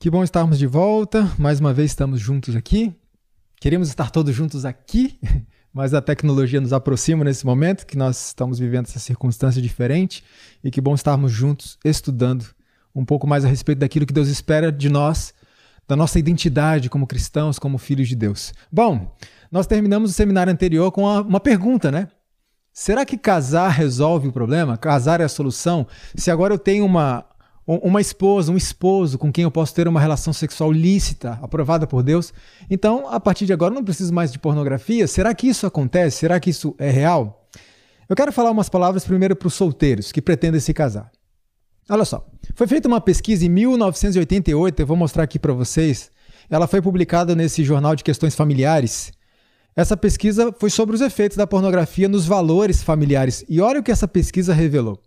Que bom estarmos de volta. Mais uma vez estamos juntos aqui. Queremos estar todos juntos aqui, mas a tecnologia nos aproxima nesse momento que nós estamos vivendo essa circunstância diferente e que bom estarmos juntos estudando um pouco mais a respeito daquilo que Deus espera de nós, da nossa identidade como cristãos, como filhos de Deus. Bom, nós terminamos o seminário anterior com uma, uma pergunta, né? Será que casar resolve o problema? Casar é a solução? Se agora eu tenho uma, uma esposa, um esposo com quem eu posso ter uma relação sexual lícita, aprovada por Deus. Então, a partir de agora, eu não preciso mais de pornografia. Será que isso acontece? Será que isso é real? Eu quero falar umas palavras primeiro para os solteiros que pretendem se casar. Olha só, foi feita uma pesquisa em 1988, eu vou mostrar aqui para vocês. Ela foi publicada nesse jornal de questões familiares. Essa pesquisa foi sobre os efeitos da pornografia nos valores familiares. E olha o que essa pesquisa revelou.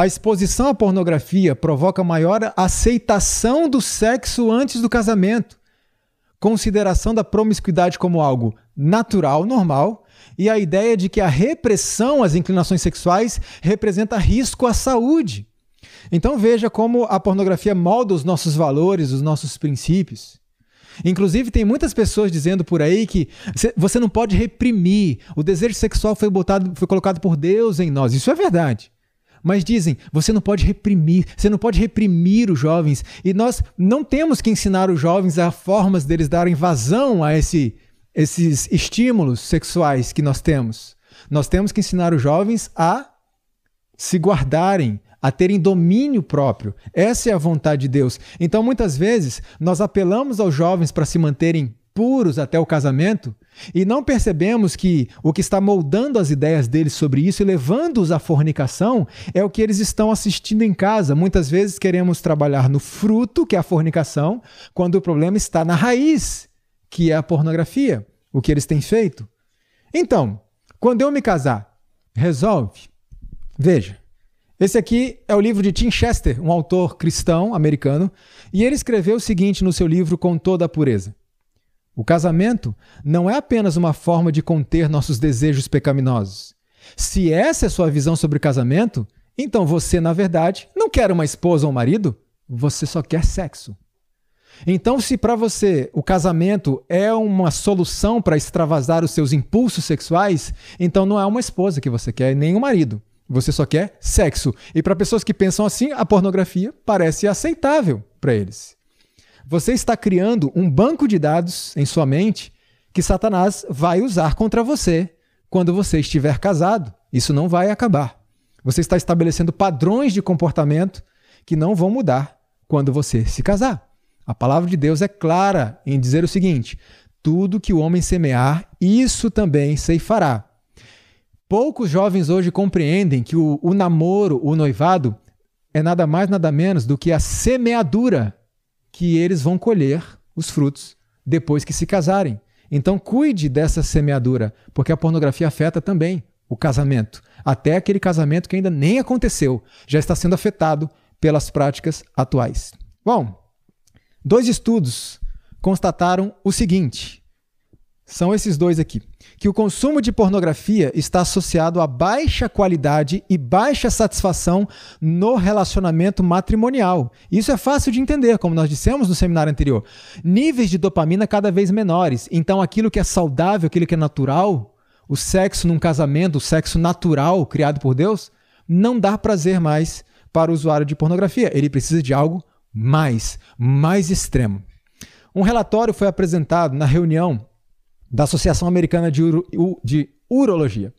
A exposição à pornografia provoca maior aceitação do sexo antes do casamento, consideração da promiscuidade como algo natural, normal, e a ideia de que a repressão às inclinações sexuais representa risco à saúde. Então veja como a pornografia molda os nossos valores, os nossos princípios. Inclusive, tem muitas pessoas dizendo por aí que você não pode reprimir. O desejo sexual foi, botado, foi colocado por Deus em nós. Isso é verdade. Mas dizem, você não pode reprimir, você não pode reprimir os jovens. E nós não temos que ensinar os jovens a formas deles darem vazão a esse, esses estímulos sexuais que nós temos. Nós temos que ensinar os jovens a se guardarem, a terem domínio próprio. Essa é a vontade de Deus. Então, muitas vezes, nós apelamos aos jovens para se manterem puros até o casamento e não percebemos que o que está moldando as ideias deles sobre isso e levando-os à fornicação é o que eles estão assistindo em casa. Muitas vezes queremos trabalhar no fruto, que é a fornicação, quando o problema está na raiz, que é a pornografia, o que eles têm feito. Então, quando eu me casar, resolve? Veja, esse aqui é o livro de Tim Chester, um autor cristão americano, e ele escreveu o seguinte no seu livro Com Toda a Pureza. O casamento não é apenas uma forma de conter nossos desejos pecaminosos. Se essa é sua visão sobre casamento, então você, na verdade, não quer uma esposa ou um marido, você só quer sexo. Então, se para você o casamento é uma solução para extravasar os seus impulsos sexuais, então não é uma esposa que você quer, nem um marido. Você só quer sexo. E para pessoas que pensam assim, a pornografia parece aceitável para eles. Você está criando um banco de dados em sua mente que Satanás vai usar contra você quando você estiver casado. Isso não vai acabar. Você está estabelecendo padrões de comportamento que não vão mudar quando você se casar. A palavra de Deus é clara em dizer o seguinte: tudo que o homem semear, isso também ceifará. Poucos jovens hoje compreendem que o, o namoro, o noivado, é nada mais, nada menos do que a semeadura que eles vão colher os frutos depois que se casarem. Então cuide dessa semeadura, porque a pornografia afeta também o casamento. Até aquele casamento que ainda nem aconteceu, já está sendo afetado pelas práticas atuais. Bom, dois estudos constataram o seguinte: são esses dois aqui. Que o consumo de pornografia está associado a baixa qualidade e baixa satisfação no relacionamento matrimonial. Isso é fácil de entender, como nós dissemos no seminário anterior. Níveis de dopamina cada vez menores. Então, aquilo que é saudável, aquilo que é natural, o sexo num casamento, o sexo natural criado por Deus, não dá prazer mais para o usuário de pornografia. Ele precisa de algo mais, mais extremo. Um relatório foi apresentado na reunião da Associação Americana de, Uro, de Urologia.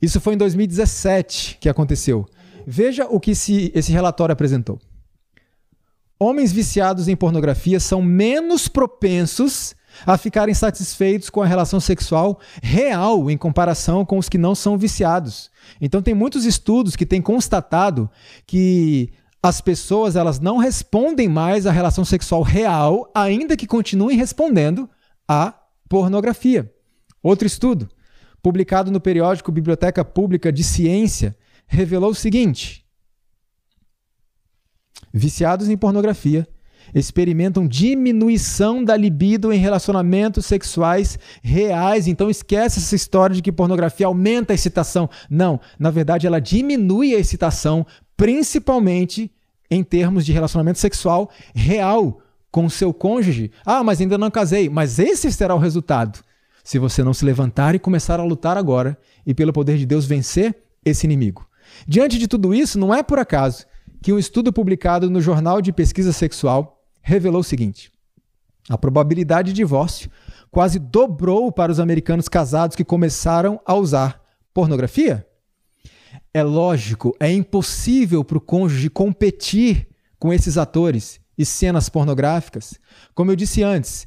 Isso foi em 2017 que aconteceu. Veja o que esse, relatório apresentou. Homens viciados em pornografia são menos propensos a ficarem satisfeitos com a relação sexual real em comparação com os que não são viciados. Então tem muitos estudos que têm constatado que as pessoas elas não respondem mais à relação sexual real, ainda que continuem respondendo à pornografia. Outro estudo, publicado no periódico Biblioteca Pública de Ciência, revelou o seguinte: viciados em pornografia experimentam diminuição da libido em relacionamentos sexuais reais. Então esquece essa história de que pornografia aumenta a excitação. Não, na verdade ela diminui a excitação, principalmente em termos de relacionamento sexual real com seu cônjuge. Ah, mas ainda não casei. Mas esse será o resultado. Se você não se levantar e começar a lutar agora e, pelo poder de Deus, vencer esse inimigo. Diante de tudo isso, não é por acaso que um estudo publicado no Jornal de Pesquisa Sexual revelou o seguinte: a probabilidade de divórcio quase dobrou para os americanos casados que começaram a usar pornografia. É lógico, é impossível para o cônjuge competir com esses atores e cenas pornográficas. Como eu disse antes,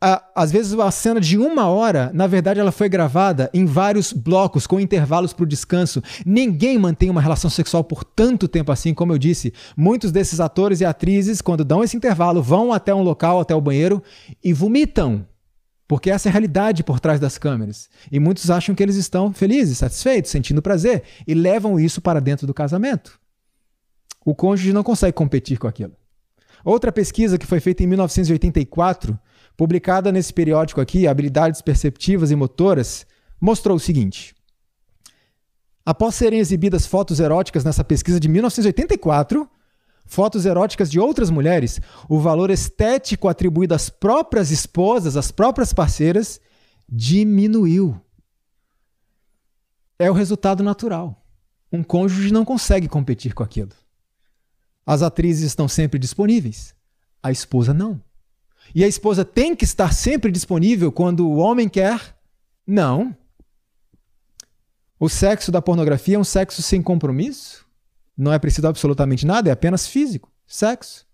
a, às vezes uma cena de uma hora, na verdade, ela foi gravada em vários blocos, com intervalos para o descanso. Ninguém mantém uma relação sexual por tanto tempo assim, como eu disse. Muitos desses atores e atrizes, quando dão esse intervalo, vão até um local, até o banheiro e vomitam. Porque essa é a realidade por trás das câmeras. E muitos acham que eles estão felizes, satisfeitos, sentindo prazer, e levam isso para dentro do casamento. O cônjuge não consegue competir com aquilo. Outra pesquisa que foi feita em 1984, publicada nesse periódico aqui, Habilidades Perceptivas e Motoras, mostrou o seguinte. Após serem exibidas fotos eróticas nessa pesquisa de 1984, fotos eróticas de outras mulheres, o valor estético atribuído às próprias esposas, às próprias parceiras, diminuiu. É o resultado natural. Um cônjuge não consegue competir com aquilo. As atrizes estão sempre disponíveis, a esposa não. E a esposa tem que estar sempre disponível quando o homem quer? Não. O sexo da pornografia é um sexo sem compromisso? Não é preciso absolutamente nada, é apenas físico, sexo.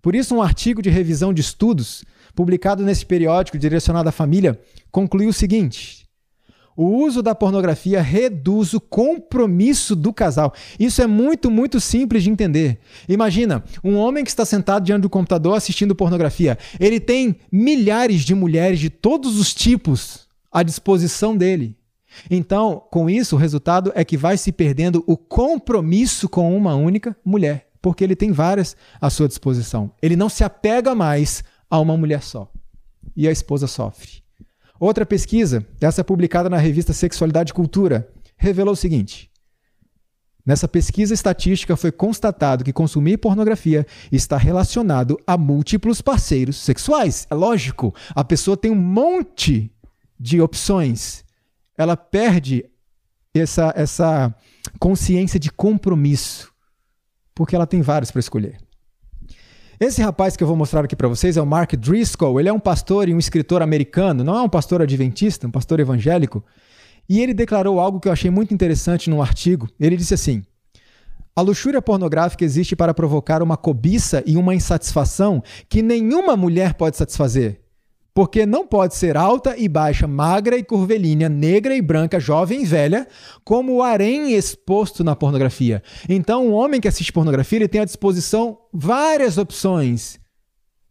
Por isso, um artigo de revisão de estudos, publicado nesse periódico direcionado à família, concluiu o seguinte: o uso da pornografia reduz o compromisso do casal. Isso é muito, muito simples de entender. Imagina, um homem que está sentado diante do computador assistindo pornografia. Ele tem milhares de mulheres de todos os tipos à disposição dele. Então, com isso, o resultado é que vai se perdendo o compromisso com uma única mulher, porque ele tem várias à sua disposição. Ele não se apega mais a uma mulher só. E a esposa sofre. Outra pesquisa, essa publicada na revista Sexualidade e Cultura, revelou o seguinte: Nessa pesquisa estatística foi constatado que consumir pornografia está relacionado a múltiplos parceiros sexuais. É lógico, a pessoa tem um monte de opções. Ela perde essa, essa consciência de compromisso, porque ela tem vários para escolher. Esse rapaz que eu vou mostrar aqui para vocês é o Mark Driscoll. Ele é um pastor e um escritor americano, não é um pastor adventista, um pastor evangélico. E ele declarou algo que eu achei muito interessante num artigo. Ele disse assim: A luxúria pornográfica existe para provocar uma cobiça e uma insatisfação que nenhuma mulher pode satisfazer. Porque não pode ser alta e baixa, magra e curvilínea, negra e branca, jovem e velha, como o harém exposto na pornografia. Então, um homem que assiste pornografia, ele tem à disposição várias opções.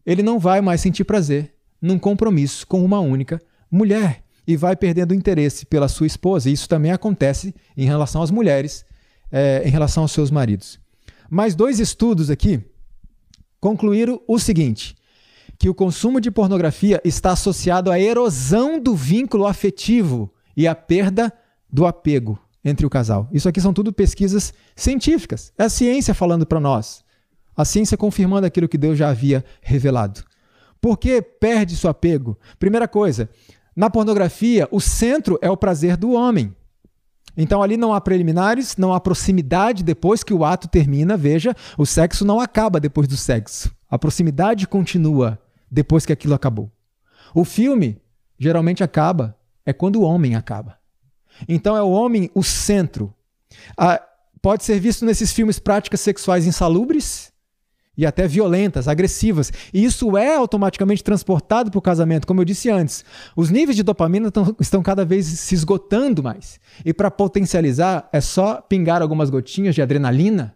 Ele não vai mais sentir prazer num compromisso com uma única mulher e vai perdendo interesse pela sua esposa. Isso também acontece em relação às mulheres, é, em relação aos seus maridos. Mais dois estudos aqui concluíram o seguinte: que o consumo de pornografia está associado à erosão do vínculo afetivo e à perda do apego entre o casal. Isso aqui são tudo pesquisas científicas. É a ciência falando para nós. A ciência confirmando aquilo que Deus já havia revelado. Por que perde seu apego? Primeira coisa, na pornografia, o centro é o prazer do homem. Então ali não há preliminares, não há proximidade depois que o ato termina. Veja, o sexo não acaba depois do sexo. A proximidade continua depois que aquilo acabou. O filme geralmente acaba é quando o homem acaba. Então é o homem o centro. Pode ser visto nesses filmes práticas sexuais insalubres e até violentas, agressivas. E isso é automaticamente transportado para o casamento, como eu disse antes. Os níveis de dopamina tão, estão cada vez se esgotando mais. E para potencializar, é só pingar algumas gotinhas de adrenalina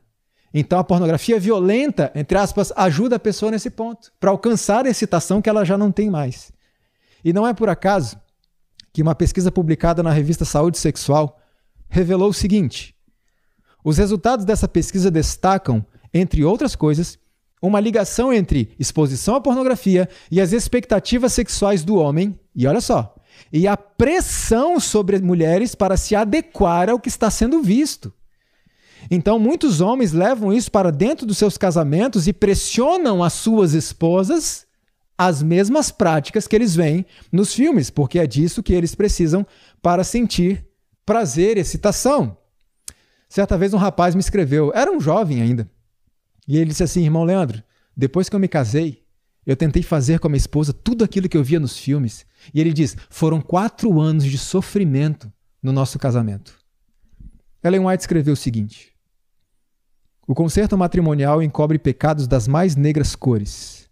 então a pornografia violenta, entre aspas, ajuda a pessoa nesse ponto, para alcançar a excitação que ela já não tem mais. E não é por acaso que uma pesquisa publicada na revista Saúde Sexual revelou o seguinte: os resultados dessa pesquisa destacam, entre outras coisas, uma ligação entre exposição à pornografia e as expectativas sexuais do homem, e olha só, e a pressão sobre mulheres para se adequar ao que está sendo visto. Então, muitos homens levam isso para dentro dos seus casamentos e pressionam as suas esposas as mesmas práticas que eles veem nos filmes, porque é disso que eles precisam para sentir prazer e excitação. Certa vez um rapaz me escreveu, era um jovem ainda, e ele disse assim: Irmão Leandro, depois que eu me casei, eu tentei fazer com a minha esposa tudo aquilo que eu via nos filmes. E ele diz: foram quatro anos de sofrimento no nosso casamento. Ellen White escreveu o seguinte: O concerto matrimonial encobre pecados das mais negras cores.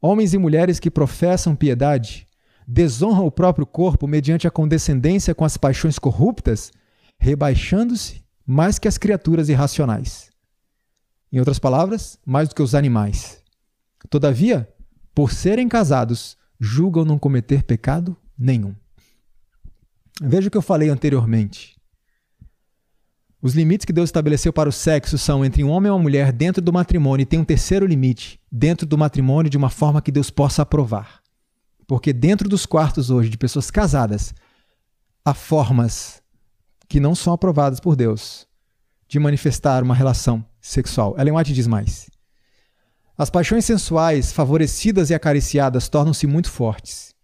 Homens e mulheres que professam piedade desonram o próprio corpo mediante a condescendência com as paixões corruptas, rebaixando-se mais que as criaturas irracionais. Em outras palavras, mais do que os animais. Todavia, por serem casados, julgam não cometer pecado nenhum. Veja o que eu falei anteriormente. Os limites que Deus estabeleceu para o sexo são entre um homem e uma mulher dentro do matrimônio e tem um terceiro limite dentro do matrimônio de uma forma que Deus possa aprovar. Porque dentro dos quartos hoje de pessoas casadas há formas que não são aprovadas por Deus de manifestar uma relação sexual. Ellen White diz mais. As paixões sensuais, favorecidas e acariciadas, tornam-se muito fortes.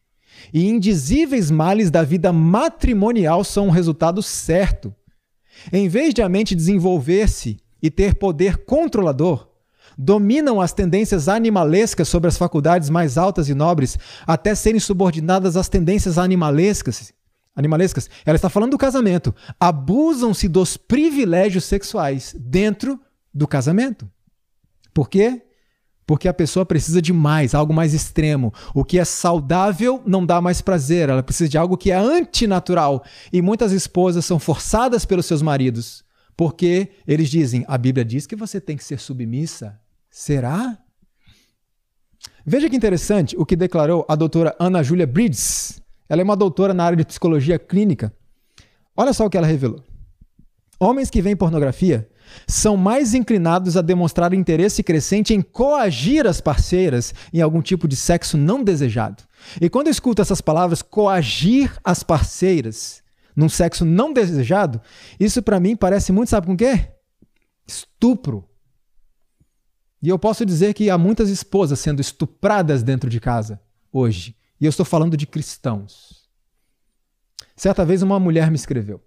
E indizíveis males da vida matrimonial são um resultado certo. Em vez de a mente desenvolver-se e ter poder controlador, dominam as tendências animalescas sobre as faculdades mais altas e nobres, até serem subordinadas às tendências animalescas. Animalescas. Ela está falando do casamento. Abusam-se dos privilégios sexuais dentro do casamento. Por quê? Porque a pessoa precisa de mais, algo mais extremo. O que é saudável não dá mais prazer, ela precisa de algo que é antinatural. E muitas esposas são forçadas pelos seus maridos, porque eles dizem: a Bíblia diz que você tem que ser submissa. Será? Veja que interessante o que declarou a doutora Ana Júlia Bridges. Ela é uma doutora na área de psicologia clínica. Olha só o que ela revelou. Homens que veem pornografia são mais inclinados a demonstrar interesse crescente em coagir as parceiras em algum tipo de sexo não desejado. E quando eu escuto essas palavras, coagir as parceiras num sexo não desejado, isso para mim parece muito, sabe com o quê? Estupro. E eu posso dizer que há muitas esposas sendo estupradas dentro de casa hoje. E eu estou falando de cristãos. Certa vez uma mulher me escreveu.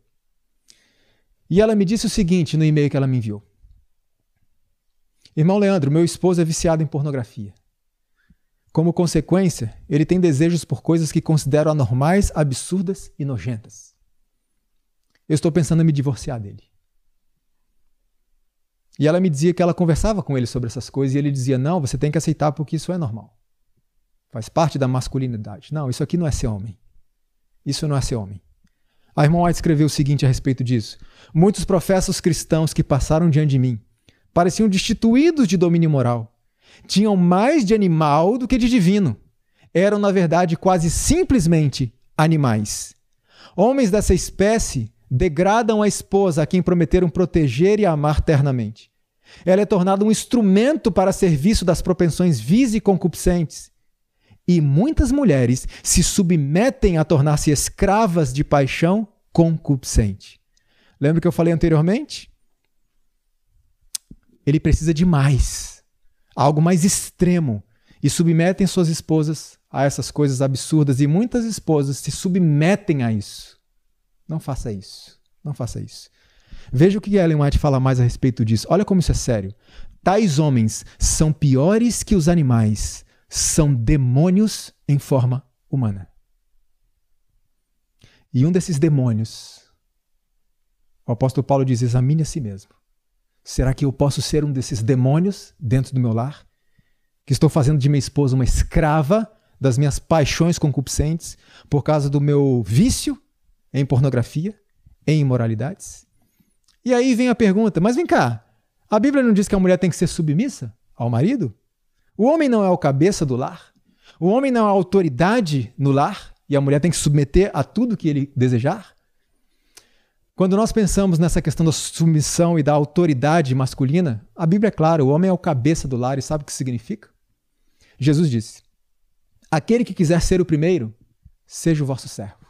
E ela me disse o seguinte no e-mail que ela me enviou: Irmão Leandro, meu esposo é viciado em pornografia. Como consequência, ele tem desejos por coisas que considero anormais, absurdas e nojentas. Eu estou pensando em me divorciar dele. E ela me dizia que ela conversava com ele sobre essas coisas e ele dizia: Não, você tem que aceitar porque isso é normal. Faz parte da masculinidade. Não, isso aqui não é ser homem. Isso não é ser homem. A irmã White escreveu o seguinte a respeito disso: Muitos professos cristãos que passaram diante de mim pareciam destituídos de domínio moral. Tinham mais de animal do que de divino. Eram, na verdade, quase simplesmente animais. Homens dessa espécie degradam a esposa a quem prometeram proteger e amar ternamente. Ela é tornada um instrumento para serviço das propensões vis e concupiscentes. E muitas mulheres se submetem a tornar-se escravas de paixão concupiscente. Lembra que eu falei anteriormente? Ele precisa de mais, algo mais extremo, e submetem suas esposas a essas coisas absurdas, e muitas esposas se submetem a isso. Não faça isso. Não faça isso. Veja o que Ellen White fala mais a respeito disso. Olha como isso é sério. Tais homens são piores que os animais, são demônios em forma humana. E um desses demônios, o apóstolo Paulo diz: examine a si mesmo. Será que eu posso ser um desses demônios dentro do meu lar? Que estou fazendo de minha esposa uma escrava das minhas paixões concupiscentes por causa do meu vício em pornografia, em imoralidades? E aí vem a pergunta: mas vem cá, a Bíblia não diz que a mulher tem que ser submissa ao marido? O homem não é o cabeça do lar. O homem não é a autoridade no lar e a mulher tem que submeter a tudo que ele desejar. Quando nós pensamos nessa questão da submissão e da autoridade masculina, a Bíblia é clara: o homem é o cabeça do lar e sabe o que significa? Jesus disse: Aquele que quiser ser o primeiro, seja o vosso servo.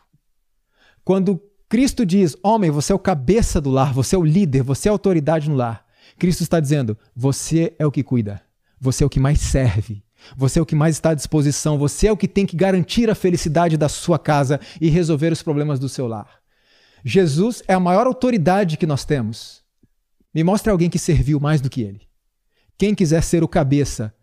Quando Cristo diz: Homem, você é o cabeça do lar, você é o líder, você é a autoridade no lar. Cristo está dizendo: Você é o que cuida, você é o que mais serve, você é o que mais está à disposição, você é o que tem que garantir a felicidade da sua casa e resolver os problemas do seu lar. Jesus é a maior autoridade que nós temos. Me mostre alguém que serviu mais do que ele. Quem quiser ser o cabeça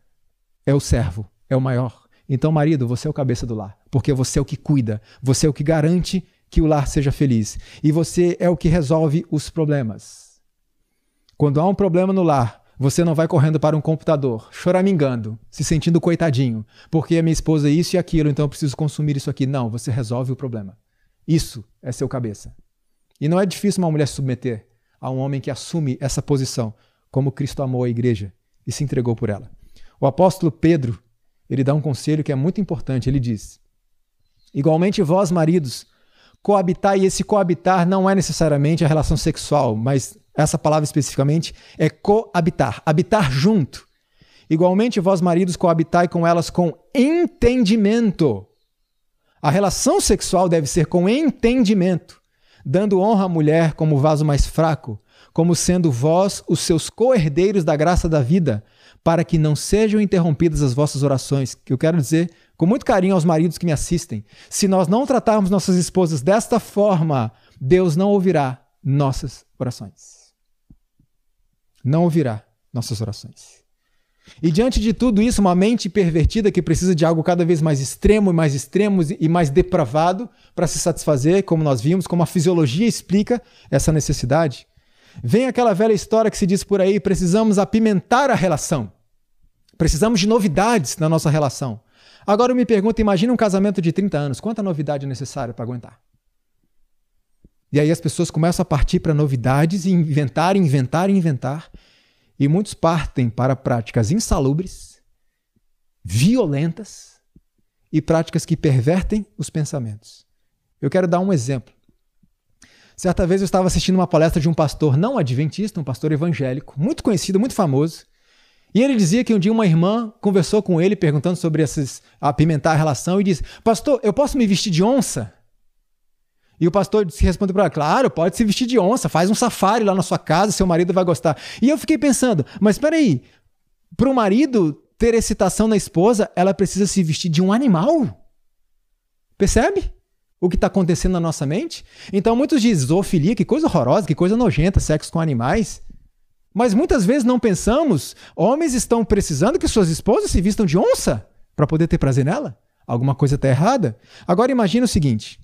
é o servo, é o maior. Então, marido, você é o cabeça do lar, porque você é o que cuida, você é o que garante que o lar seja feliz e você é o que resolve os problemas. Quando há um problema no lar, você não vai correndo para um computador, choramingando, se sentindo coitadinho, porque a minha esposa é isso e aquilo, então eu preciso consumir isso aqui. Não, você resolve o problema. Isso é seu cabeça. E não é difícil uma mulher se submeter a um homem que assume essa posição, como Cristo amou a igreja e se entregou por ela. O apóstolo Pedro, ele dá um conselho que é muito importante. Ele diz: Igualmente vós, maridos, coabitar, e esse coabitar não é necessariamente a relação sexual, mas essa palavra especificamente é coabitar, habitar junto. Igualmente vós, maridos, coabitai com elas com entendimento. A relação sexual deve ser com entendimento, dando honra à mulher como vaso mais fraco, como sendo vós os seus co-herdeiros da graça da vida, para que não sejam interrompidas as vossas orações. Que eu quero dizer com muito carinho aos maridos que me assistem: se nós não tratarmos nossas esposas desta forma, Deus não ouvirá nossas orações. Não ouvirá nossas orações. E diante de tudo isso, uma mente pervertida que precisa de algo cada vez mais extremo e mais extremo e mais depravado para se satisfazer, como nós vimos, como a fisiologia explica essa necessidade, Vem aquela velha história que se diz por aí: precisamos apimentar a relação. Precisamos de novidades na nossa relação. Agora eu me pergunto: imagina um casamento de 30 anos, quanta novidade é necessária para aguentar? E aí as pessoas começam a partir para novidades e inventar, inventar, inventar. E muitos partem para práticas insalubres, violentas e práticas que pervertem os pensamentos. Eu quero dar um exemplo. Certa vez eu estava assistindo uma palestra de um pastor não adventista, um pastor evangélico, muito conhecido, muito famoso. E ele dizia que um dia uma irmã conversou com ele perguntando sobre esses apimentar a relação e disse: Pastor, eu posso me vestir de onça? E o pastor respondeu para ela: Claro, pode se vestir de onça, faz um safari lá na sua casa, seu marido vai gostar. E eu fiquei pensando: Mas espera aí, para o marido ter excitação na esposa, ela precisa se vestir de um animal? Percebe? o que está acontecendo na nossa mente. Então muitos dizem zoofilia, que coisa horrorosa, que coisa nojenta, sexo com animais. Mas muitas vezes não pensamos, homens estão precisando que suas esposas se vistam de onça para poder ter prazer nela? Alguma coisa está errada? Agora imagine o seguinte.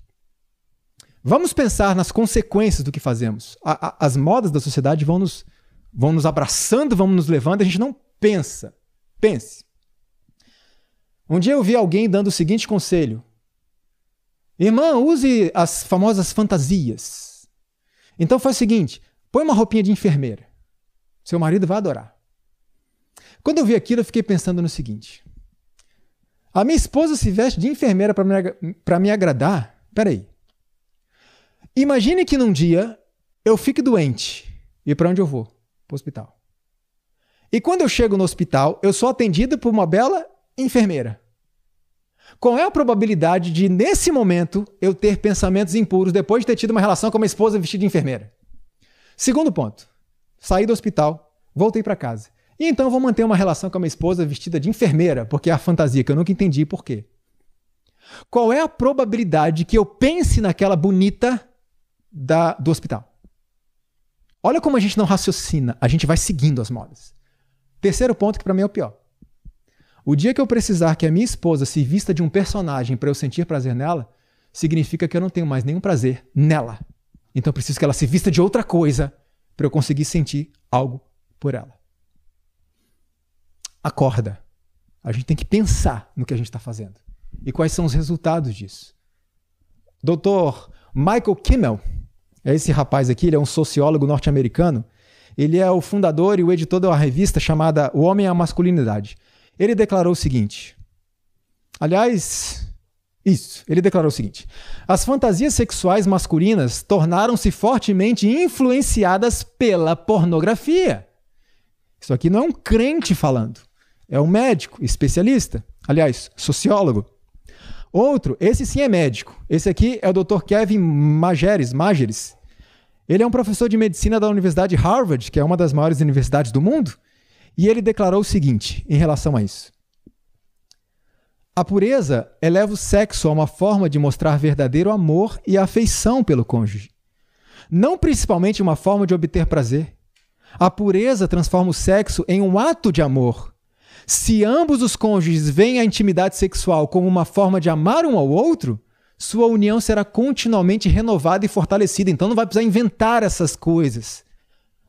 Vamos pensar nas consequências do que fazemos. A, a, as modas da sociedade vão nos, vão nos abraçando, vão nos levando, a gente não pensa. Pense. Um dia eu vi alguém dando o seguinte conselho: Irmã, use as famosas fantasias. Então faz o seguinte: põe uma roupinha de enfermeira. Seu marido vai adorar. Quando eu vi aquilo, eu fiquei pensando no seguinte: a minha esposa se veste de enfermeira para me, me agradar? Peraí. Imagine que num dia eu fique doente. E para onde eu vou? Para o hospital. E quando eu chego no hospital, eu sou atendido por uma bela enfermeira. Qual é a probabilidade de, nesse momento, eu ter pensamentos impuros depois de ter tido uma relação com uma esposa vestida de enfermeira? Segundo ponto. Saí do hospital, voltei para casa. E então vou manter uma relação com a minha esposa vestida de enfermeira, porque é a fantasia que eu nunca entendi por quê. Qual é a probabilidade que eu pense naquela bonita da, do hospital? Olha como a gente não raciocina, a gente vai seguindo as modas. Terceiro ponto que para mim é o pior. O dia que eu precisar que a minha esposa se vista de um personagem para eu sentir prazer nela, significa que eu não tenho mais nenhum prazer nela. Então eu preciso que ela se vista de outra coisa para eu conseguir sentir algo por ela. Acorda. A gente tem que pensar no que a gente está fazendo. E quais são os resultados disso. Dr. Michael Kimmel, esse rapaz aqui, ele é um sociólogo norte-americano. Ele é o fundador e o editor de uma revista chamada O Homem e a Masculinidade. Ele declarou o seguinte. Aliás, isso, ele declarou o seguinte: as fantasias sexuais masculinas tornaram-se fortemente influenciadas pela pornografia. Isso aqui não é um crente falando, é um médico, especialista, aliás, sociólogo. Outro, esse sim é médico. Esse aqui é o Dr. Kevin Mageres, Mageres. Ele é um professor de medicina da Universidade Harvard, que é uma das maiores universidades do mundo, e ele declarou o seguinte em relação a isso: A pureza eleva o sexo a uma forma de mostrar verdadeiro amor e afeição pelo cônjuge, não principalmente uma forma de obter prazer. A pureza transforma o sexo em um ato de amor. Se ambos os cônjuges veem a intimidade sexual como uma forma de amar um ao outro, sua união será continuamente renovada e fortalecida. Então não vai precisar inventar essas coisas.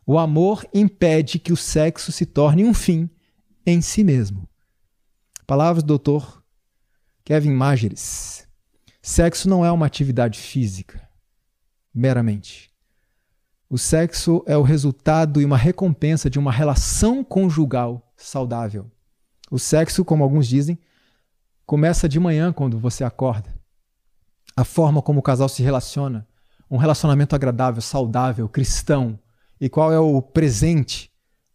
O amor impede que o sexo se torne um fim em si mesmo. Palavras do Dr. Kevin Mageres. Sexo não é uma atividade física, meramente. O sexo é o resultado e uma recompensa de uma relação conjugal saudável. O sexo, como alguns dizem, começa de manhã quando você acorda. A forma como o casal se relaciona, um relacionamento agradável, saudável, cristão. E qual é o presente?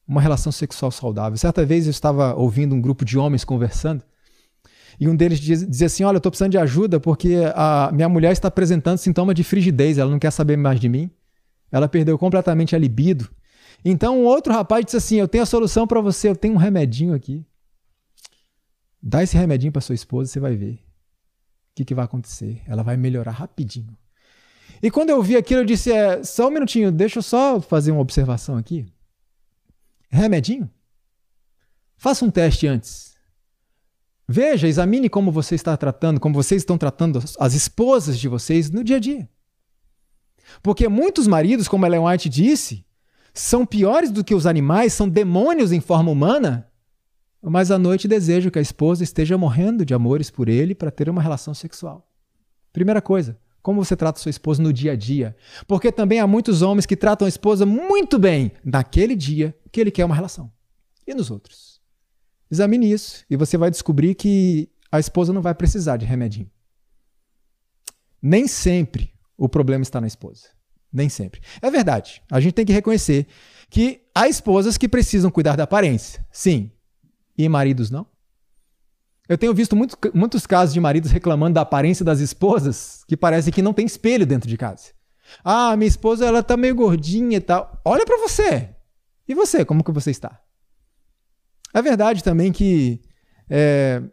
Uma relação sexual saudável. Certa vez eu estava ouvindo um grupo de homens conversando e um deles dizia assim: Olha, eu estou precisando de ajuda porque a minha mulher está apresentando sintoma de frigidez, ela não quer saber mais de mim. Ela perdeu completamente a libido. Então, um outro rapaz disse assim: Eu tenho a solução para você, eu tenho um remedinho aqui. Dá esse remedinho para sua esposa, você vai ver. O que, que vai acontecer? Ela vai melhorar rapidinho. E quando eu vi aquilo, eu disse: é, Só um minutinho, deixa eu só fazer uma observação aqui. Remedinho? Faça um teste antes. Veja, examine como você está tratando, como vocês estão tratando as esposas de vocês no dia a dia. Porque muitos maridos, como Ellen White disse, são piores do que os animais, são demônios em forma humana, mas à noite desejam que a esposa esteja morrendo de amores por ele para ter uma relação sexual. Primeira coisa, como você trata sua esposa no dia a dia? Porque também há muitos homens que tratam a esposa muito bem naquele dia que ele quer uma relação. E nos outros? Examine isso e você vai descobrir que a esposa não vai precisar de remedinho. Nem sempre o problema está na esposa. Nem sempre. É verdade. A gente tem que reconhecer que há esposas que precisam cuidar da aparência. Sim. E maridos não? Eu tenho visto muito, muitos casos de maridos reclamando da aparência das esposas que parece que não tem espelho dentro de casa. Ah, minha esposa ela tá meio gordinha e tal. Olha para você. E você, como que você está? É verdade também que é,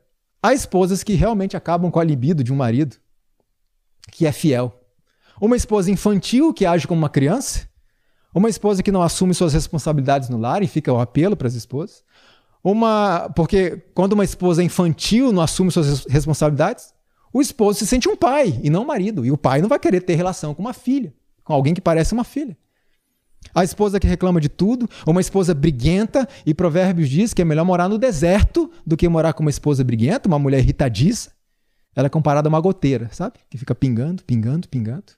há esposas que realmente acabam com a libido de um marido que é fiel. Uma esposa infantil que age como uma criança. Uma esposa que não assume suas responsabilidades no lar e fica o apelo para as esposas. Uma, porque quando uma esposa infantil não assume suas responsabilidades, o esposo se sente um pai e não um marido. E o pai não vai querer ter relação com uma filha, com alguém que parece uma filha. A esposa que reclama de tudo, uma esposa briguenta, e Provérbios diz que é melhor morar no deserto do que morar com uma esposa briguenta, uma mulher irritadiça. Ela é comparada a uma goteira, sabe? Que fica pingando, pingando, pingando.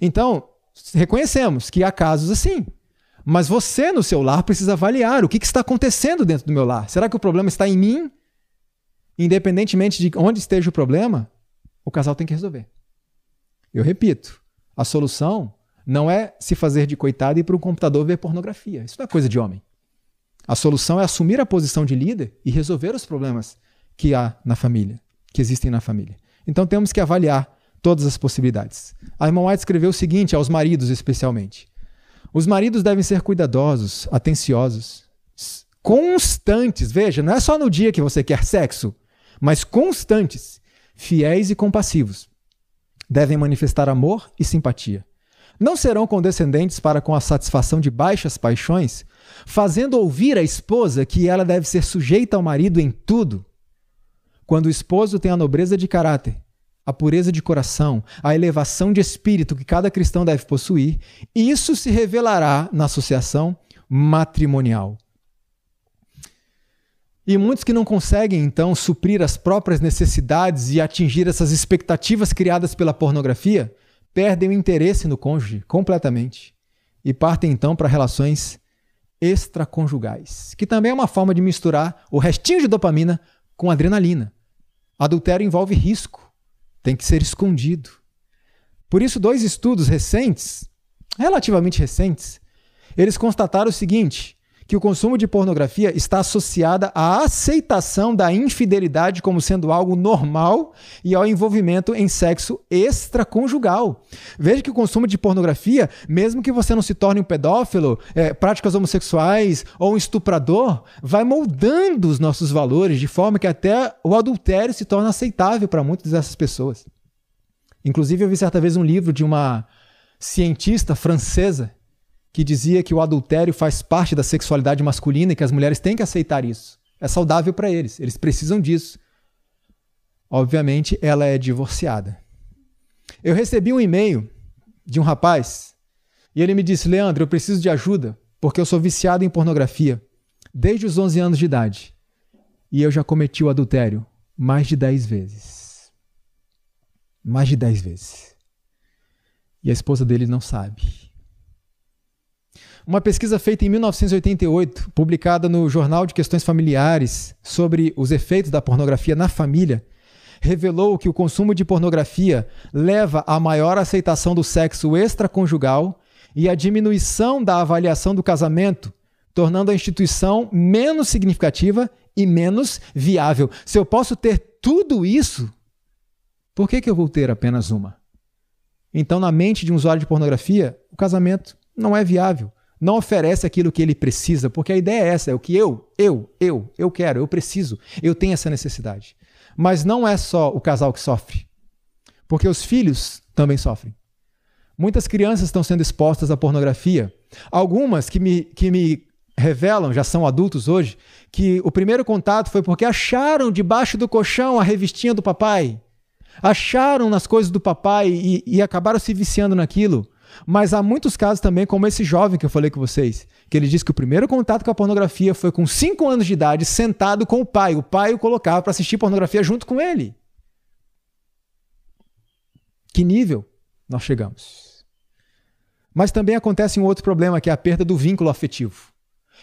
Então, reconhecemos que há casos assim. Mas você, no seu lar, precisa avaliar o que, que está acontecendo dentro do meu lar. Será que o problema está em mim? Independentemente de onde esteja o problema, o casal tem que resolver. Eu repito, a solução não é se fazer de coitado e ir para um computador ver pornografia. Isso não é coisa de homem. A solução é assumir a posição de líder e resolver os problemas que há na família, que existem na família. Então temos que avaliar todas as possibilidades. A irmã White escreveu o seguinte aos maridos, especialmente: Os maridos devem ser cuidadosos, atenciosos, constantes. Veja, não é só no dia que você quer sexo, mas constantes, fiéis e compassivos. Devem manifestar amor e simpatia. Não serão condescendentes para com a satisfação de baixas paixões, fazendo ouvir à esposa que ela deve ser sujeita ao marido em tudo. Quando o esposo tem a nobreza de caráter a pureza de coração, a elevação de espírito que cada cristão deve possuir, isso se revelará na associação matrimonial. E muitos que não conseguem, então, suprir as próprias necessidades e atingir essas expectativas criadas pela pornografia, perdem o interesse no cônjuge completamente e partem, então, para relações extraconjugais, que também é uma forma de misturar o restinho de dopamina com adrenalina. Adultério envolve risco tem que ser escondido. Por isso, dois estudos recentes, relativamente recentes, eles constataram o seguinte: que o consumo de pornografia está associado à aceitação da infidelidade como sendo algo normal e ao envolvimento em sexo extraconjugal. Veja que o consumo de pornografia, mesmo que você não se torne um pedófilo, é, práticas homossexuais ou um estuprador, vai moldando os nossos valores de forma que até o adultério se torna aceitável para muitas dessas pessoas. Inclusive, eu vi certa vez um livro de uma cientista francesa que dizia que o adultério faz parte da sexualidade masculina e que as mulheres têm que aceitar isso. É saudável para eles, eles precisam disso. Obviamente, ela é divorciada. Eu recebi um e-mail de um rapaz e ele me disse: Leandro, eu preciso de ajuda porque eu sou viciado em pornografia desde os 11 anos de idade e eu já cometi o adultério mais de 10 vezes. Mais de 10 vezes. E a esposa dele não sabe. Uma pesquisa feita em 1988, publicada no Jornal de Questões Familiares, sobre os efeitos da pornografia na família, revelou que o consumo de pornografia leva à maior aceitação do sexo extraconjugal e à diminuição da avaliação do casamento, tornando a instituição menos significativa e menos viável. Se eu posso ter tudo isso, por que, que eu vou ter apenas uma? Então, na mente de um usuário de pornografia, o casamento não é viável não oferece aquilo que ele precisa, porque a ideia é essa, é o que eu, eu, eu, eu quero, eu preciso, eu tenho essa necessidade. Mas não é só o casal que sofre, porque os filhos também sofrem. Muitas crianças estão sendo expostas à pornografia. Algumas que me, que me revelam, já são adultos hoje, que o primeiro contato foi porque acharam debaixo do colchão a revistinha do papai. Acharam nas coisas do papai e, e acabaram se viciando naquilo. Mas há muitos casos também, como esse jovem que eu falei com vocês, que ele disse que o primeiro contato com a pornografia foi com 5 anos de idade, sentado com o pai. O pai o colocava para assistir pornografia junto com ele. Que nível nós chegamos? Mas também acontece um outro problema, que é a perda do vínculo afetivo.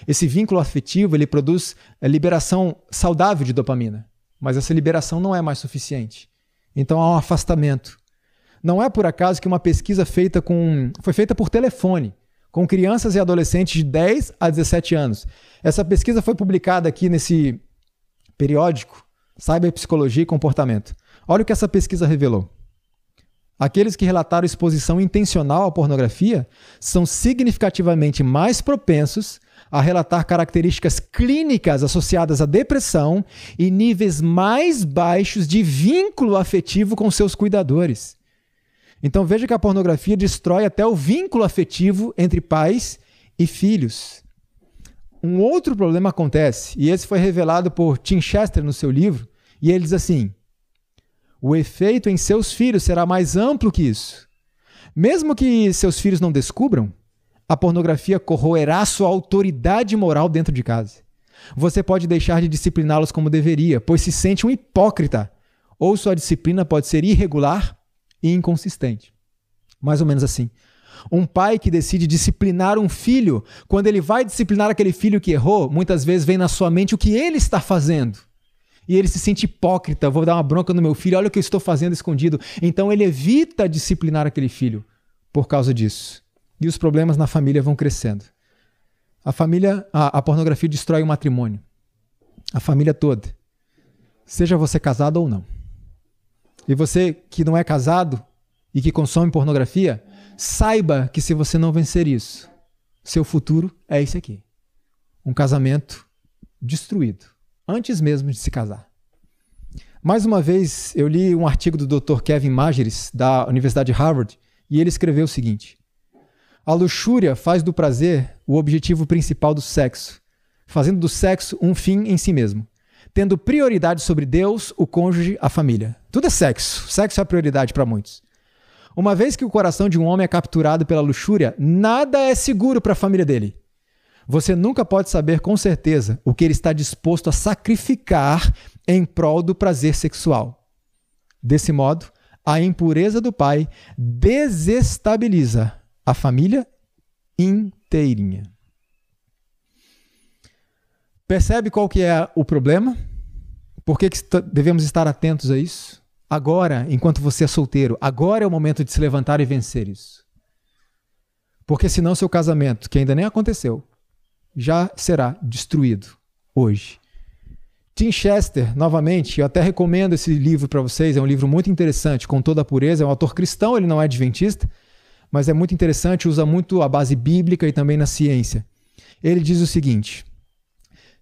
Esse vínculo afetivo ele produz liberação saudável de dopamina, mas essa liberação não é mais suficiente. Então há um afastamento. Não é por acaso que uma pesquisa feita com, foi feita por telefone com crianças e adolescentes de 10 a 17 anos. Essa pesquisa foi publicada aqui nesse periódico Cyberpsicologia e Comportamento. Olha o que essa pesquisa revelou. Aqueles que relataram exposição intencional à pornografia são significativamente mais propensos a relatar características clínicas associadas à depressão e níveis mais baixos de vínculo afetivo com seus cuidadores. Então veja que a pornografia destrói até o vínculo afetivo entre pais e filhos. Um outro problema acontece, e esse foi revelado por Tim Chester no seu livro, e ele diz assim: o efeito em seus filhos será mais amplo que isso. Mesmo que seus filhos não descubram, a pornografia corroerá sua autoridade moral dentro de casa. Você pode deixar de discipliná-los como deveria, pois se sente um hipócrita, ou sua disciplina pode ser irregular e inconsistente. Mais ou menos assim. Um pai que decide disciplinar um filho, quando ele vai disciplinar aquele filho que errou, muitas vezes vem na sua mente o que ele está fazendo. E ele se sente hipócrita, vou dar uma bronca no meu filho, olha o que eu estou fazendo escondido. Então ele evita disciplinar aquele filho por causa disso. E os problemas na família vão crescendo. A família, a, a pornografia destrói o matrimônio. A família toda. Seja você casado ou não. E você que não é casado e que consome pornografia, saiba que se você não vencer isso, seu futuro é esse aqui. Um casamento destruído, antes mesmo de se casar. Mais uma vez, eu li um artigo do Dr. Kevin Mageres, da Universidade de Harvard, e ele escreveu o seguinte: A luxúria faz do prazer o objetivo principal do sexo, fazendo do sexo um fim em si mesmo tendo prioridade sobre Deus, o cônjuge, a família. Tudo é sexo. Sexo é a prioridade para muitos. Uma vez que o coração de um homem é capturado pela luxúria, nada é seguro para a família dele. Você nunca pode saber com certeza o que ele está disposto a sacrificar em prol do prazer sexual. Desse modo, a impureza do pai desestabiliza a família inteirinha. Percebe qual que é o problema? Por que, que devemos estar atentos a isso? Agora, enquanto você é solteiro, agora é o momento de se levantar e vencer isso. Porque senão seu casamento, que ainda nem aconteceu, já será destruído hoje. Tim Chester, novamente, eu até recomendo esse livro para vocês, é um livro muito interessante, com toda a pureza, é um autor cristão, ele não é adventista, mas é muito interessante, usa muito a base bíblica e também na ciência. Ele diz o seguinte: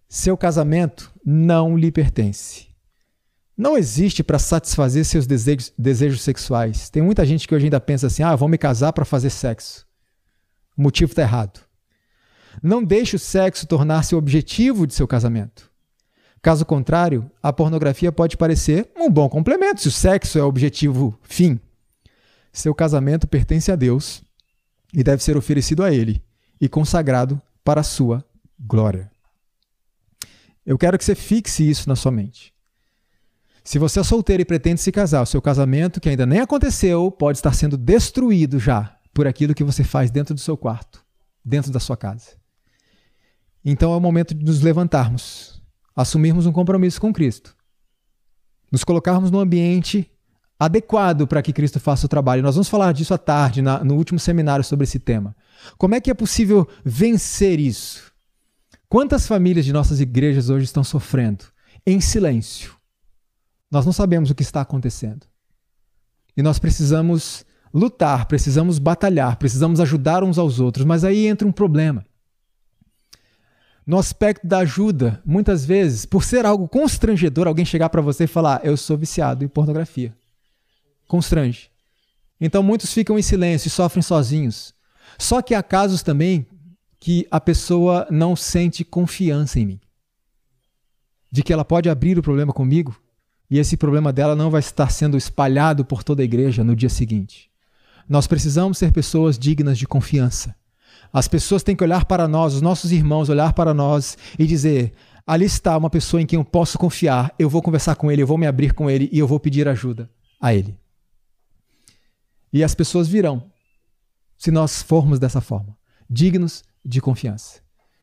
seu casamento não lhe pertence. Não existe para satisfazer seus desejos, desejos sexuais. Tem muita gente que hoje ainda pensa assim: ah, vou me casar para fazer sexo. O motivo está errado. Não deixe o sexo tornar-se o objetivo de seu casamento. Caso contrário, a pornografia pode parecer um bom complemento se o sexo é o objetivo fim. Seu casamento pertence a Deus e deve ser oferecido a Ele e consagrado para a sua glória. Eu quero que você fixe isso na sua mente. Se você é solteiro e pretende se casar, o seu casamento, que ainda nem aconteceu, pode estar sendo destruído já por aquilo que você faz dentro do seu quarto, dentro da sua casa. Então é o momento de nos levantarmos, assumirmos um compromisso com Cristo, nos colocarmos no ambiente adequado para que Cristo faça o trabalho. Nós vamos falar disso à tarde, na, no último seminário sobre esse tema. Como é que é possível vencer isso? Quantas famílias de nossas igrejas hoje estão sofrendo em silêncio? Nós não sabemos o que está acontecendo. E nós precisamos lutar, precisamos batalhar, precisamos ajudar uns aos outros, mas aí entra um problema. No aspecto da ajuda, muitas vezes, por ser algo constrangedor, alguém chegar para você e falar: Eu sou viciado em pornografia constrange. Então muitos ficam em silêncio e sofrem sozinhos. Só que há casos também que a pessoa não sente confiança em mim. De que ela pode abrir o problema comigo e esse problema dela não vai estar sendo espalhado por toda a igreja no dia seguinte. Nós precisamos ser pessoas dignas de confiança. As pessoas têm que olhar para nós, os nossos irmãos, olhar para nós e dizer: ali está uma pessoa em quem eu posso confiar, eu vou conversar com ele, eu vou me abrir com ele e eu vou pedir ajuda a ele. E as pessoas virão, se nós formos dessa forma, dignos de confiança.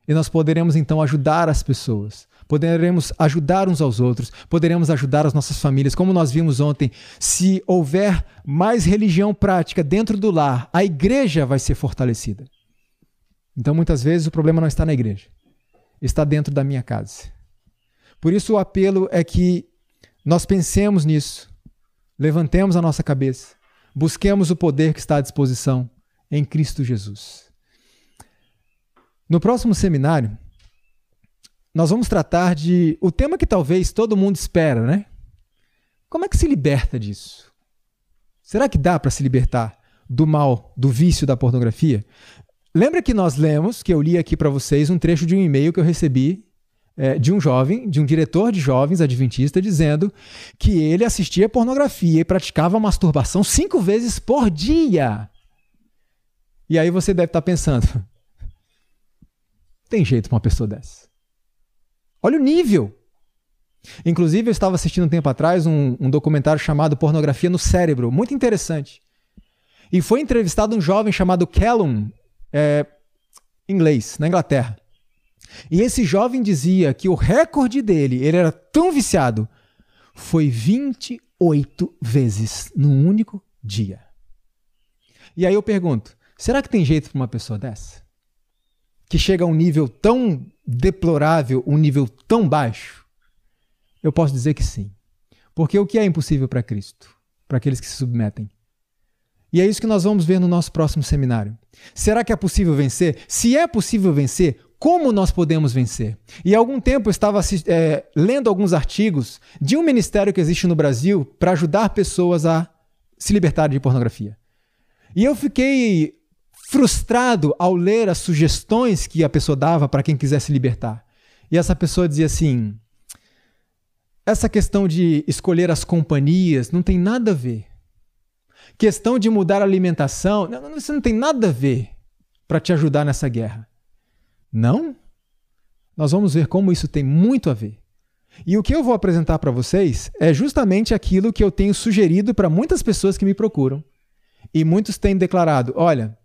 E nós poderemos então ajudar as pessoas, poderemos ajudar uns aos outros, poderemos ajudar as nossas famílias. Como nós vimos ontem, se houver mais religião prática dentro do lar, a igreja vai ser fortalecida. Então muitas vezes o problema não está na igreja, está dentro da minha casa. Por isso o apelo é que nós pensemos nisso, levantemos a nossa cabeça Busquemos o poder que está à disposição em Cristo Jesus. No próximo seminário, nós vamos tratar de o tema que talvez todo mundo espera, né? Como é que se liberta disso? Será que dá para se libertar do mal, do vício da pornografia? Lembra que nós lemos, que eu li aqui para vocês, um trecho de um e-mail que eu recebi é, de um jovem, de um diretor de jovens adventista, dizendo que ele assistia pornografia e praticava masturbação cinco vezes por dia. E aí você deve estar pensando: tem jeito para uma pessoa dessa? Olha o nível. Inclusive, eu estava assistindo um tempo atrás um, um documentário chamado Pornografia no Cérebro, muito interessante. E foi entrevistado um jovem chamado Callum, é, inglês, na Inglaterra. E esse jovem dizia que o recorde dele, ele era tão viciado, foi 28 vezes num único dia. E aí eu pergunto: será que tem jeito para uma pessoa dessa? Que chega a um nível tão deplorável, um nível tão baixo? Eu posso dizer que sim. Porque o que é impossível para Cristo? Para aqueles que se submetem. E é isso que nós vamos ver no nosso próximo seminário. Será que é possível vencer? Se é possível vencer, como nós podemos vencer? E há algum tempo eu estava é, lendo alguns artigos de um ministério que existe no Brasil para ajudar pessoas a se libertarem de pornografia. E eu fiquei frustrado ao ler as sugestões que a pessoa dava para quem quisesse libertar. E essa pessoa dizia assim: essa questão de escolher as companhias não tem nada a ver. Questão de mudar a alimentação, não, isso não tem nada a ver para te ajudar nessa guerra. Não? Nós vamos ver como isso tem muito a ver. E o que eu vou apresentar para vocês é justamente aquilo que eu tenho sugerido para muitas pessoas que me procuram. E muitos têm declarado: olha,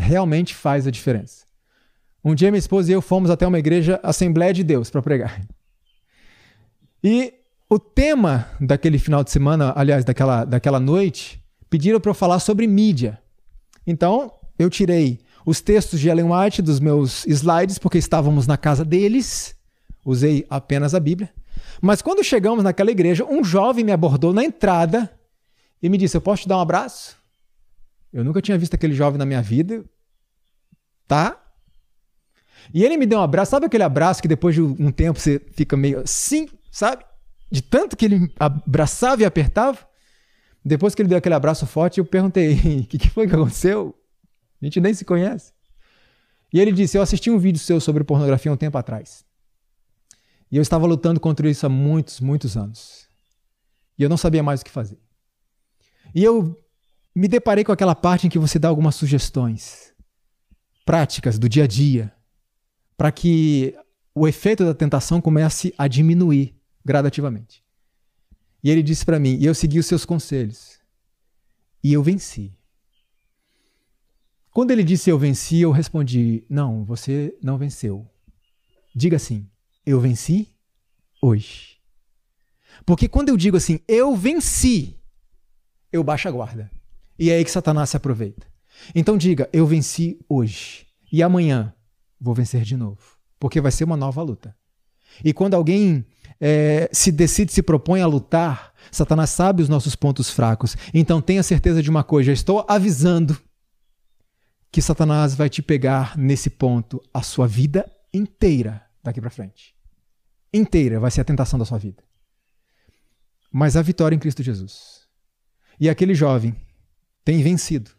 realmente faz a diferença. Um dia minha esposa e eu fomos até uma igreja Assembleia de Deus para pregar. E o tema daquele final de semana, aliás, daquela, daquela noite, pediram para eu falar sobre mídia. Então, eu tirei os textos de Ellen White dos meus slides, porque estávamos na casa deles. Usei apenas a Bíblia. Mas quando chegamos naquela igreja, um jovem me abordou na entrada e me disse: Eu posso te dar um abraço? Eu nunca tinha visto aquele jovem na minha vida. Tá? E ele me deu um abraço. Sabe aquele abraço que depois de um tempo você fica meio assim, sabe? De tanto que ele abraçava e apertava. Depois que ele deu aquele abraço forte, eu perguntei: O que, que foi que aconteceu? A gente nem se conhece. E ele disse: Eu assisti um vídeo seu sobre pornografia um tempo atrás. E eu estava lutando contra isso há muitos, muitos anos. E eu não sabia mais o que fazer. E eu me deparei com aquela parte em que você dá algumas sugestões práticas do dia a dia para que o efeito da tentação comece a diminuir gradativamente. E ele disse para mim, e eu segui os seus conselhos. E eu venci. Quando ele disse eu venci, eu respondi: Não, você não venceu. Diga assim: Eu venci hoje. Porque quando eu digo assim, eu venci, eu baixo a guarda. E é aí que Satanás se aproveita. Então diga: Eu venci hoje. E amanhã vou vencer de novo. Porque vai ser uma nova luta. E quando alguém é, se decide, se propõe a lutar, Satanás sabe os nossos pontos fracos. Então tenha certeza de uma coisa: estou avisando que Satanás vai te pegar nesse ponto a sua vida inteira daqui para frente. Inteira vai ser a tentação da sua vida. Mas a vitória em Cristo Jesus. E aquele jovem tem vencido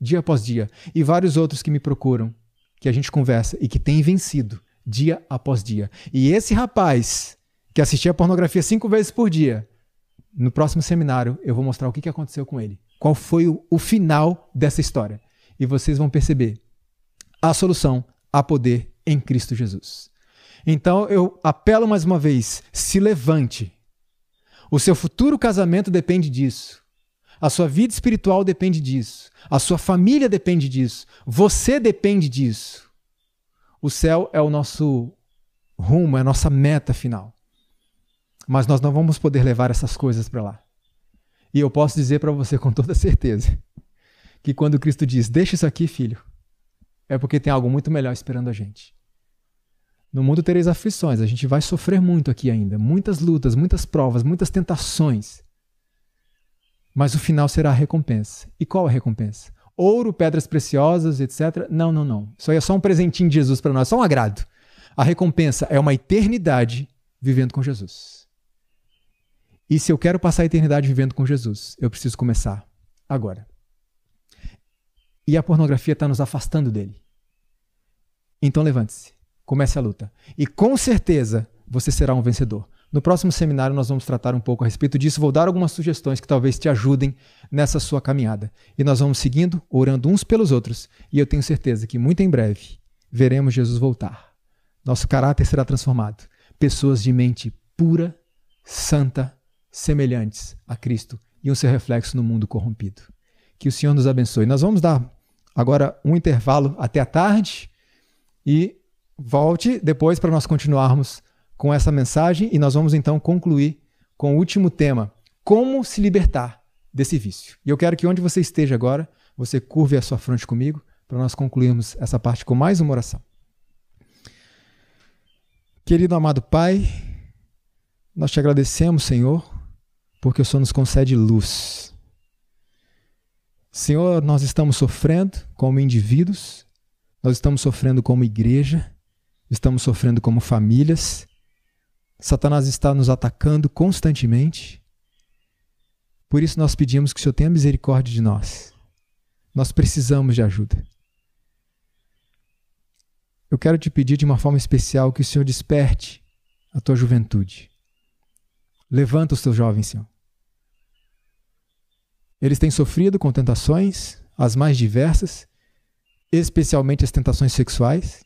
dia após dia e vários outros que me procuram, que a gente conversa e que tem vencido dia após dia. E esse rapaz que assistia pornografia cinco vezes por dia, no próximo seminário eu vou mostrar o que aconteceu com ele. Qual foi o, o final dessa história e vocês vão perceber a solução a poder em Cristo Jesus. Então eu apelo mais uma vez: se levante. O seu futuro casamento depende disso. A sua vida espiritual depende disso. A sua família depende disso. Você depende disso. O céu é o nosso rumo, é a nossa meta final. Mas nós não vamos poder levar essas coisas para lá. E eu posso dizer para você com toda certeza que quando Cristo diz: Deixa isso aqui, filho, é porque tem algo muito melhor esperando a gente. No mundo tereis aflições, a gente vai sofrer muito aqui ainda, muitas lutas, muitas provas, muitas tentações. Mas o final será a recompensa. E qual a recompensa? Ouro, pedras preciosas, etc. Não, não, não. Isso aí é só um presentinho de Jesus para nós, só um agrado. A recompensa é uma eternidade vivendo com Jesus. E se eu quero passar a eternidade vivendo com Jesus, eu preciso começar agora. E a pornografia está nos afastando dele. Então levante-se, comece a luta. E com certeza você será um vencedor. No próximo seminário nós vamos tratar um pouco a respeito disso, vou dar algumas sugestões que talvez te ajudem nessa sua caminhada. E nós vamos seguindo, orando uns pelos outros, e eu tenho certeza que muito em breve veremos Jesus voltar. Nosso caráter será transformado. Pessoas de mente pura, santa, semelhantes a Cristo e o seu reflexo no mundo corrompido. Que o Senhor nos abençoe. Nós vamos dar agora um intervalo até a tarde e volte depois para nós continuarmos com essa mensagem e nós vamos então concluir com o último tema: como se libertar desse vício. E eu quero que onde você esteja agora, você curve a sua fronte comigo para nós concluirmos essa parte com mais uma oração. Querido amado Pai, nós te agradecemos, Senhor, porque o Senhor nos concede luz. Senhor, nós estamos sofrendo como indivíduos, nós estamos sofrendo como igreja, estamos sofrendo como famílias. Satanás está nos atacando constantemente. Por isso nós pedimos que o Senhor tenha misericórdia de nós. Nós precisamos de ajuda. Eu quero te pedir de uma forma especial que o Senhor desperte a tua juventude. Levanta os teus jovens, Senhor. Eles têm sofrido com tentações, as mais diversas, especialmente as tentações sexuais.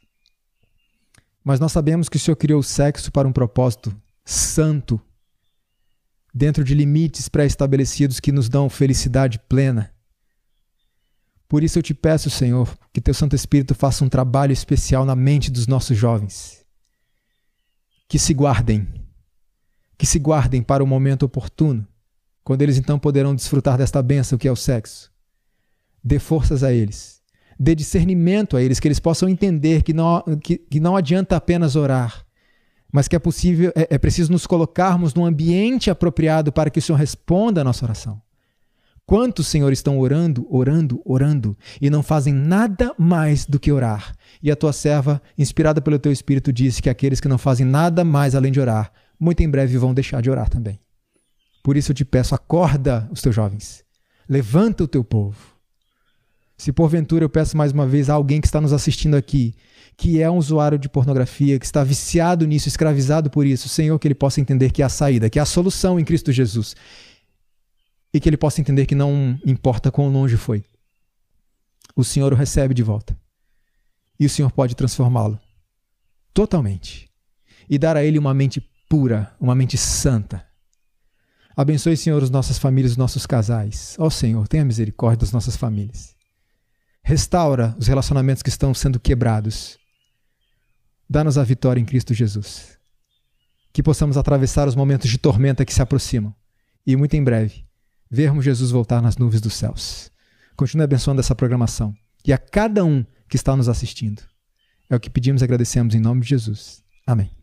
Mas nós sabemos que o Senhor criou o sexo para um propósito santo, dentro de limites pré-estabelecidos que nos dão felicidade plena. Por isso eu te peço, Senhor, que teu Santo Espírito faça um trabalho especial na mente dos nossos jovens. Que se guardem, que se guardem para o momento oportuno quando eles então poderão desfrutar desta bênção que é o sexo. Dê forças a eles. Dê discernimento a eles, que eles possam entender que não, que, que não adianta apenas orar, mas que é possível, é, é preciso nos colocarmos num ambiente apropriado para que o Senhor responda a nossa oração. Quantos, Senhor, estão orando, orando, orando e não fazem nada mais do que orar? E a tua serva, inspirada pelo teu espírito, disse que aqueles que não fazem nada mais além de orar, muito em breve vão deixar de orar também. Por isso eu te peço, acorda os teus jovens, levanta o teu povo. Se porventura eu peço mais uma vez a alguém que está nos assistindo aqui, que é um usuário de pornografia, que está viciado nisso, escravizado por isso, Senhor, que ele possa entender que há saída, que há solução em Cristo Jesus e que ele possa entender que não importa quão longe foi. O Senhor o recebe de volta. E o Senhor pode transformá-lo totalmente e dar a ele uma mente pura, uma mente santa. Abençoe, Senhor, as nossas famílias, os nossos casais. Ó oh, Senhor, tenha misericórdia das nossas famílias. Restaura os relacionamentos que estão sendo quebrados. Dá-nos a vitória em Cristo Jesus. Que possamos atravessar os momentos de tormenta que se aproximam. E muito em breve vermos Jesus voltar nas nuvens dos céus. Continue abençoando essa programação e a cada um que está nos assistindo. É o que pedimos e agradecemos em nome de Jesus. Amém.